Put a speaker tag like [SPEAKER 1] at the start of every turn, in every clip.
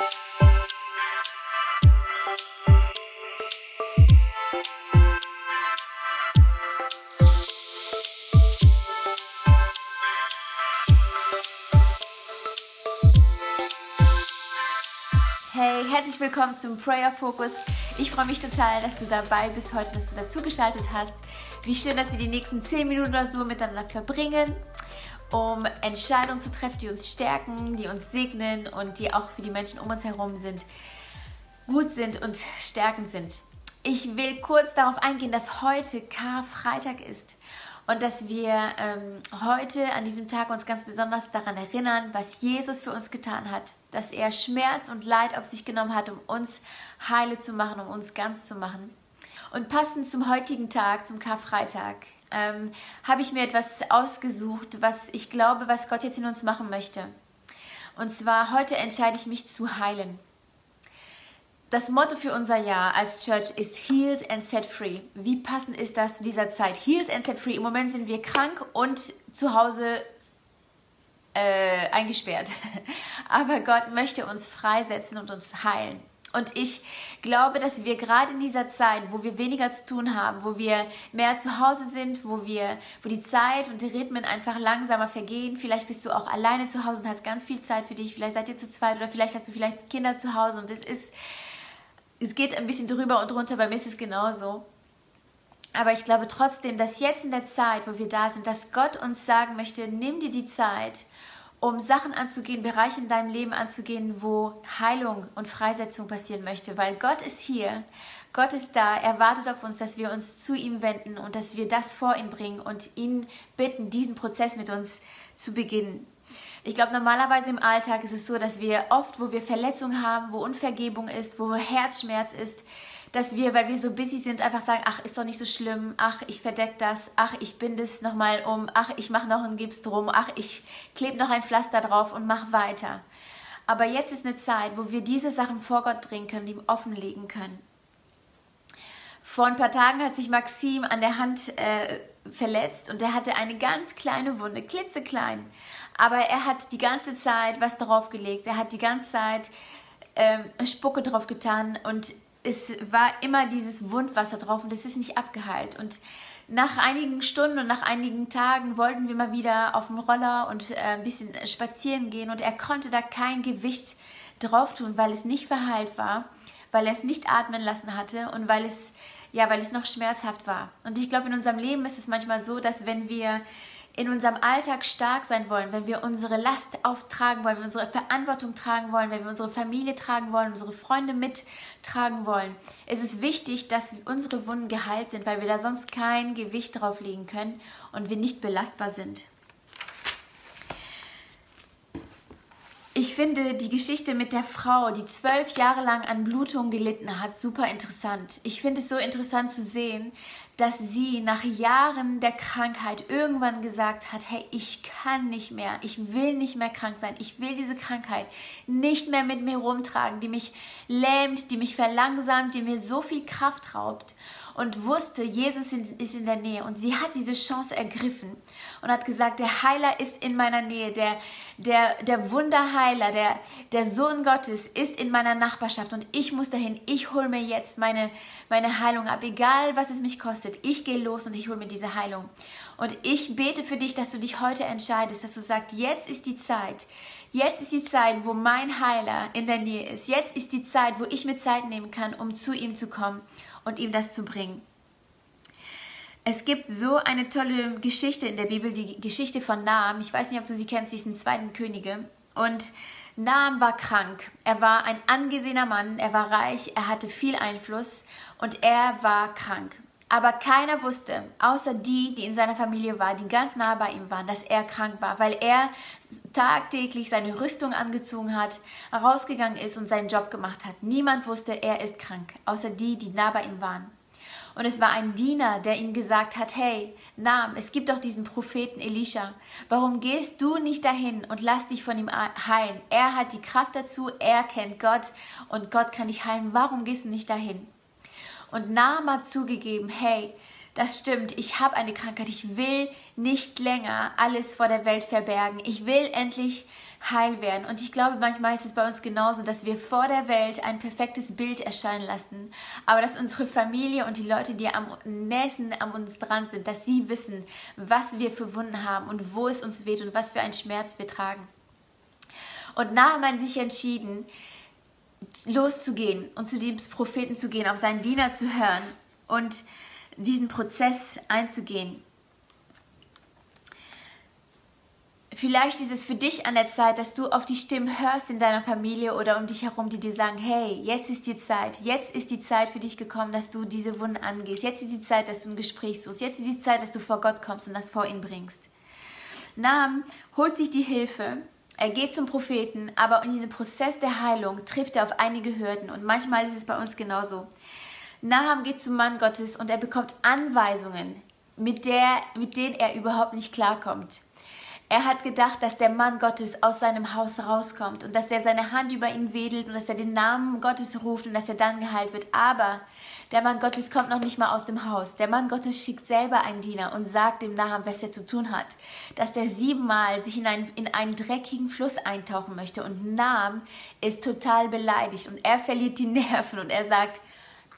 [SPEAKER 1] Hey, herzlich willkommen zum Prayer Focus. Ich freue mich total, dass du dabei bist heute, dass du dazugeschaltet hast. Wie schön, dass wir die nächsten 10 Minuten oder so miteinander verbringen, um Entscheidungen zu treffen, die uns stärken, die uns segnen und die auch für die Menschen um uns herum sind, gut sind und stärkend sind. Ich will kurz darauf eingehen, dass heute Karfreitag ist und dass wir ähm, heute an diesem Tag uns ganz besonders daran erinnern, was Jesus für uns getan hat, dass er Schmerz und Leid auf sich genommen hat, um uns heile zu machen, um uns ganz zu machen. Und passend zum heutigen Tag, zum Karfreitag, ähm, habe ich mir etwas ausgesucht, was ich glaube, was Gott jetzt in uns machen möchte. Und zwar heute entscheide ich mich zu heilen. Das Motto für unser Jahr als Church ist Healed and Set Free. Wie passend ist das zu dieser Zeit? Healed and Set Free. Im Moment sind wir krank und zu Hause äh, eingesperrt. Aber Gott möchte uns freisetzen und uns heilen. Und ich glaube, dass wir gerade in dieser Zeit, wo wir weniger zu tun haben, wo wir mehr zu Hause sind, wo wir, wo die Zeit und die Rhythmen einfach langsamer vergehen. Vielleicht bist du auch alleine zu Hause und hast ganz viel Zeit für dich. Vielleicht seid ihr zu zweit oder vielleicht hast du vielleicht Kinder zu Hause und es ist es geht ein bisschen drüber und drunter, bei mir ist es genauso. Aber ich glaube trotzdem, dass jetzt in der Zeit, wo wir da sind, dass Gott uns sagen möchte, nimm dir die Zeit, um Sachen anzugehen, Bereiche in deinem Leben anzugehen, wo Heilung und Freisetzung passieren möchte. Weil Gott ist hier, Gott ist da, er wartet auf uns, dass wir uns zu ihm wenden und dass wir das vor ihn bringen und ihn bitten, diesen Prozess mit uns zu beginnen. Ich glaube, normalerweise im Alltag ist es so, dass wir oft, wo wir Verletzungen haben, wo Unvergebung ist, wo Herzschmerz ist, dass wir, weil wir so busy sind, einfach sagen, ach, ist doch nicht so schlimm, ach, ich verdeck das, ach, ich binde es nochmal um, ach, ich mache noch einen Gips drum, ach, ich klebe noch ein Pflaster drauf und mach weiter. Aber jetzt ist eine Zeit, wo wir diese Sachen vor Gott bringen können, die ihm offenlegen können. Vor ein paar Tagen hat sich Maxim an der Hand äh, verletzt und er hatte eine ganz kleine Wunde, klitzeklein. Aber er hat die ganze Zeit was darauf gelegt. Er hat die ganze Zeit ähm, Spucke drauf getan und es war immer dieses Wundwasser drauf und es ist nicht abgeheilt. Und nach einigen Stunden und nach einigen Tagen wollten wir mal wieder auf dem Roller und äh, ein bisschen spazieren gehen und er konnte da kein Gewicht drauf tun, weil es nicht verheilt war, weil er es nicht atmen lassen hatte und weil es ja, weil es noch schmerzhaft war. Und ich glaube, in unserem Leben ist es manchmal so, dass wenn wir in unserem Alltag stark sein wollen, wenn wir unsere Last auftragen wollen, wenn wir unsere Verantwortung tragen wollen, wenn wir unsere Familie tragen wollen, unsere Freunde mittragen wollen, ist es wichtig, dass unsere Wunden geheilt sind, weil wir da sonst kein Gewicht drauf legen können und wir nicht belastbar sind. Ich finde die Geschichte mit der Frau, die zwölf Jahre lang an Blutung gelitten hat, super interessant. Ich finde es so interessant zu sehen, dass sie nach Jahren der Krankheit irgendwann gesagt hat, hey, ich kann nicht mehr, ich will nicht mehr krank sein, ich will diese Krankheit nicht mehr mit mir rumtragen, die mich lähmt, die mich verlangsamt, die mir so viel Kraft raubt und wusste, Jesus ist in der Nähe. Und sie hat diese Chance ergriffen und hat gesagt, der Heiler ist in meiner Nähe, der, der, der Wunderheiler, der, der Sohn Gottes ist in meiner Nachbarschaft. Und ich muss dahin, ich hole mir jetzt meine, meine Heilung ab, egal was es mich kostet, ich gehe los und ich hole mir diese Heilung. Und ich bete für dich, dass du dich heute entscheidest, dass du sagst, jetzt ist die Zeit, Jetzt ist die Zeit, wo mein Heiler in der Nähe ist. Jetzt ist die Zeit, wo ich mir Zeit nehmen kann, um zu ihm zu kommen und ihm das zu bringen. Es gibt so eine tolle Geschichte in der Bibel, die Geschichte von Naam. Ich weiß nicht, ob du sie kennst, sie ist in Zweiten Könige. Und Naam war krank. Er war ein angesehener Mann, er war reich, er hatte viel Einfluss und er war krank. Aber keiner wusste, außer die, die in seiner Familie waren, die ganz nah bei ihm waren, dass er krank war, weil er tagtäglich seine Rüstung angezogen hat, rausgegangen ist und seinen Job gemacht hat. Niemand wusste, er ist krank, außer die, die nah bei ihm waren. Und es war ein Diener, der ihm gesagt hat, hey, Nam, es gibt doch diesen Propheten Elisha. Warum gehst du nicht dahin und lass dich von ihm heilen? Er hat die Kraft dazu, er kennt Gott und Gott kann dich heilen. Warum gehst du nicht dahin? Und Naam hat zugegeben, hey, das stimmt, ich habe eine Krankheit, ich will nicht länger alles vor der Welt verbergen. Ich will endlich heil werden. Und ich glaube, manchmal ist es bei uns genauso, dass wir vor der Welt ein perfektes Bild erscheinen lassen, aber dass unsere Familie und die Leute, die am nächsten an uns dran sind, dass sie wissen, was wir für Wunden haben und wo es uns weht und was für einen Schmerz wir tragen. Und Naaman sich entschieden, loszugehen und zu diesem Propheten zu gehen, auf seinen Diener zu hören und diesen Prozess einzugehen. Vielleicht ist es für dich an der Zeit, dass du auf die Stimmen hörst in deiner Familie oder um dich herum, die dir sagen, hey, jetzt ist die Zeit, jetzt ist die Zeit für dich gekommen, dass du diese Wunden angehst, jetzt ist die Zeit, dass du ein Gespräch suchst, jetzt ist die Zeit, dass du vor Gott kommst und das vor ihn bringst. Naam holt sich die Hilfe, er geht zum Propheten, aber in diesem Prozess der Heilung trifft er auf einige Hürden und manchmal ist es bei uns genauso. Naham geht zum Mann Gottes und er bekommt Anweisungen, mit, der, mit denen er überhaupt nicht klarkommt. Er hat gedacht, dass der Mann Gottes aus seinem Haus rauskommt und dass er seine Hand über ihn wedelt und dass er den Namen Gottes ruft und dass er dann geheilt wird. Aber der Mann Gottes kommt noch nicht mal aus dem Haus. Der Mann Gottes schickt selber einen Diener und sagt dem Naham, was er zu tun hat. Dass der siebenmal sich in einen, in einen dreckigen Fluss eintauchen möchte. Und Naham ist total beleidigt und er verliert die Nerven und er sagt,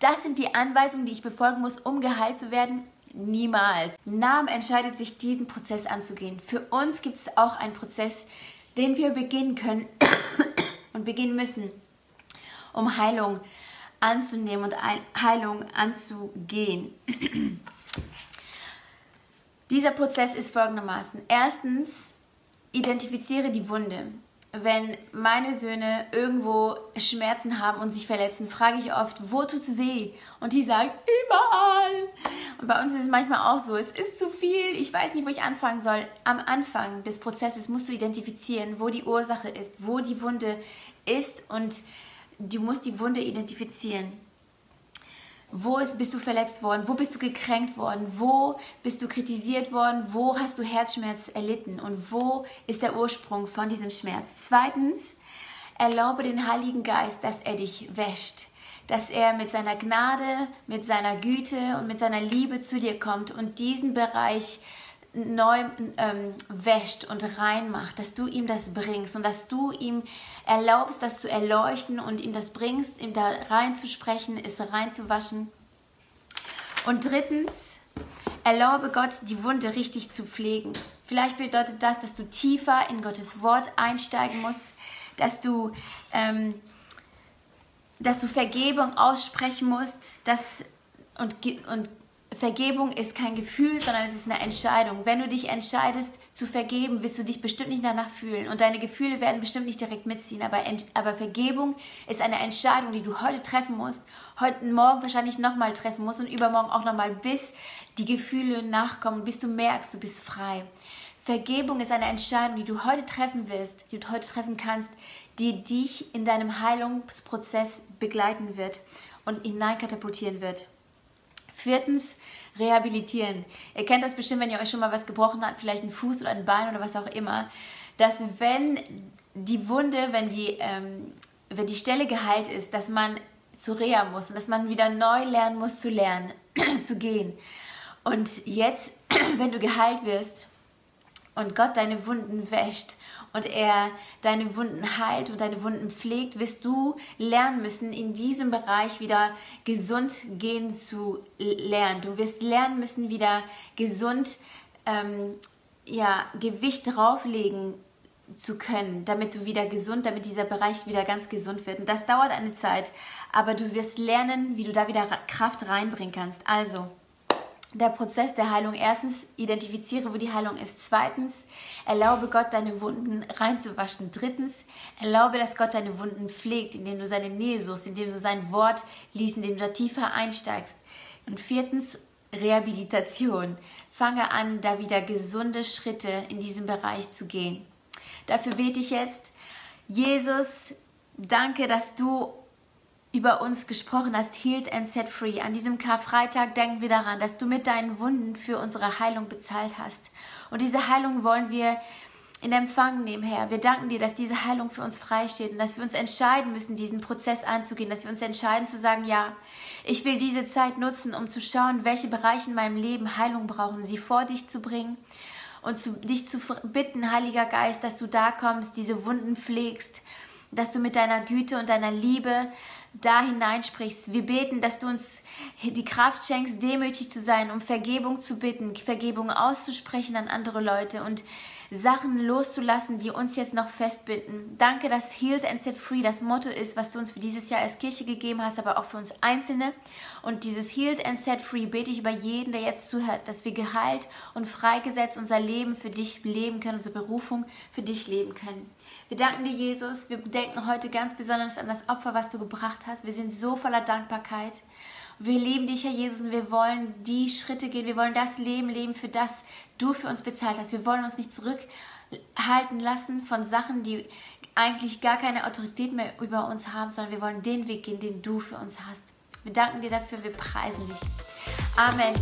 [SPEAKER 1] das sind die Anweisungen, die ich befolgen muss, um geheilt zu werden. Niemals. Nam entscheidet sich, diesen Prozess anzugehen. Für uns gibt es auch einen Prozess, den wir beginnen können und beginnen müssen, um Heilung anzunehmen und Heilung anzugehen. Dieser Prozess ist folgendermaßen. Erstens, identifiziere die Wunde wenn meine Söhne irgendwo Schmerzen haben und sich verletzen, frage ich oft, wo tut's weh? Und die sagen, überall. Und bei uns ist es manchmal auch so, es ist zu viel, ich weiß nicht, wo ich anfangen soll. Am Anfang des Prozesses musst du identifizieren, wo die Ursache ist, wo die Wunde ist und du musst die Wunde identifizieren. Wo ist, bist du verletzt worden? Wo bist du gekränkt worden? Wo bist du kritisiert worden? Wo hast du Herzschmerz erlitten? Und wo ist der Ursprung von diesem Schmerz? Zweitens, erlaube den Heiligen Geist, dass er dich wäscht. Dass er mit seiner Gnade, mit seiner Güte und mit seiner Liebe zu dir kommt und diesen Bereich neu ähm, wäscht und reinmacht, dass du ihm das bringst und dass du ihm erlaubst, das zu erleuchten und ihm das bringst, ihm da reinzusprechen, es reinzuwaschen. Und drittens, erlaube Gott, die Wunde richtig zu pflegen. Vielleicht bedeutet das, dass du tiefer in Gottes Wort einsteigen musst, dass du, ähm, dass du Vergebung aussprechen musst dass, und, und Vergebung ist kein Gefühl, sondern es ist eine Entscheidung. Wenn du dich entscheidest zu vergeben, wirst du dich bestimmt nicht danach fühlen und deine Gefühle werden bestimmt nicht direkt mitziehen. Aber, aber Vergebung ist eine Entscheidung, die du heute treffen musst, heute Morgen wahrscheinlich nochmal treffen musst und übermorgen auch nochmal, bis die Gefühle nachkommen, bis du merkst, du bist frei. Vergebung ist eine Entscheidung, die du heute treffen wirst, die du heute treffen kannst, die dich in deinem Heilungsprozess begleiten wird und hineinkatapultieren wird. Viertens, rehabilitieren. Ihr kennt das bestimmt, wenn ihr euch schon mal was gebrochen habt, vielleicht ein Fuß oder ein Bein oder was auch immer, dass wenn die Wunde, wenn die, ähm, wenn die Stelle geheilt ist, dass man zu Reha muss und dass man wieder neu lernen muss zu lernen, zu gehen. Und jetzt, wenn du geheilt wirst und Gott deine Wunden wäscht und er deine Wunden heilt und deine Wunden pflegt, wirst du lernen müssen, in diesem Bereich wieder gesund gehen zu lernen. Du wirst lernen müssen, wieder gesund ähm, ja, Gewicht drauflegen zu können, damit du wieder gesund, damit dieser Bereich wieder ganz gesund wird. Und das dauert eine Zeit, aber du wirst lernen, wie du da wieder Kraft reinbringen kannst. Also, der Prozess der Heilung. Erstens, identifiziere, wo die Heilung ist. Zweitens, erlaube Gott, deine Wunden reinzuwaschen. Drittens, erlaube, dass Gott deine Wunden pflegt, indem du seine Nähe suchst, indem du sein Wort liest, indem du da tiefer einsteigst. Und viertens, Rehabilitation. Fange an, da wieder gesunde Schritte in diesem Bereich zu gehen. Dafür bete ich jetzt, Jesus, danke, dass du über uns gesprochen hast, healed and set free. An diesem Karfreitag denken wir daran, dass du mit deinen Wunden für unsere Heilung bezahlt hast. Und diese Heilung wollen wir in Empfang nehmen, Herr. Wir danken dir, dass diese Heilung für uns freisteht und dass wir uns entscheiden müssen, diesen Prozess anzugehen, dass wir uns entscheiden zu sagen, ja, ich will diese Zeit nutzen, um zu schauen, welche Bereiche in meinem Leben Heilung brauchen, sie vor dich zu bringen und zu, dich zu bitten, Heiliger Geist, dass du da kommst, diese Wunden pflegst, dass du mit deiner Güte und deiner Liebe da hineinsprichst. Wir beten, dass du uns die Kraft schenkst, demütig zu sein, um Vergebung zu bitten, Vergebung auszusprechen an andere Leute und Sachen loszulassen, die uns jetzt noch festbinden. Danke, dass Healed and Set Free das Motto ist, was du uns für dieses Jahr als Kirche gegeben hast, aber auch für uns Einzelne. Und dieses Healed and Set Free bete ich über jeden, der jetzt zuhört, dass wir geheilt und freigesetzt unser Leben für dich leben können, unsere Berufung für dich leben können. Wir danken dir, Jesus. Wir denken heute ganz besonders an das Opfer, was du gebracht hast. Wir sind so voller Dankbarkeit. Wir lieben dich, Herr Jesus, und wir wollen die Schritte gehen. Wir wollen das Leben leben, für das du für uns bezahlt hast. Wir wollen uns nicht zurückhalten lassen von Sachen, die eigentlich gar keine Autorität mehr über uns haben, sondern wir wollen den Weg gehen, den du für uns hast. Wir danken dir dafür, wir preisen dich. Amen.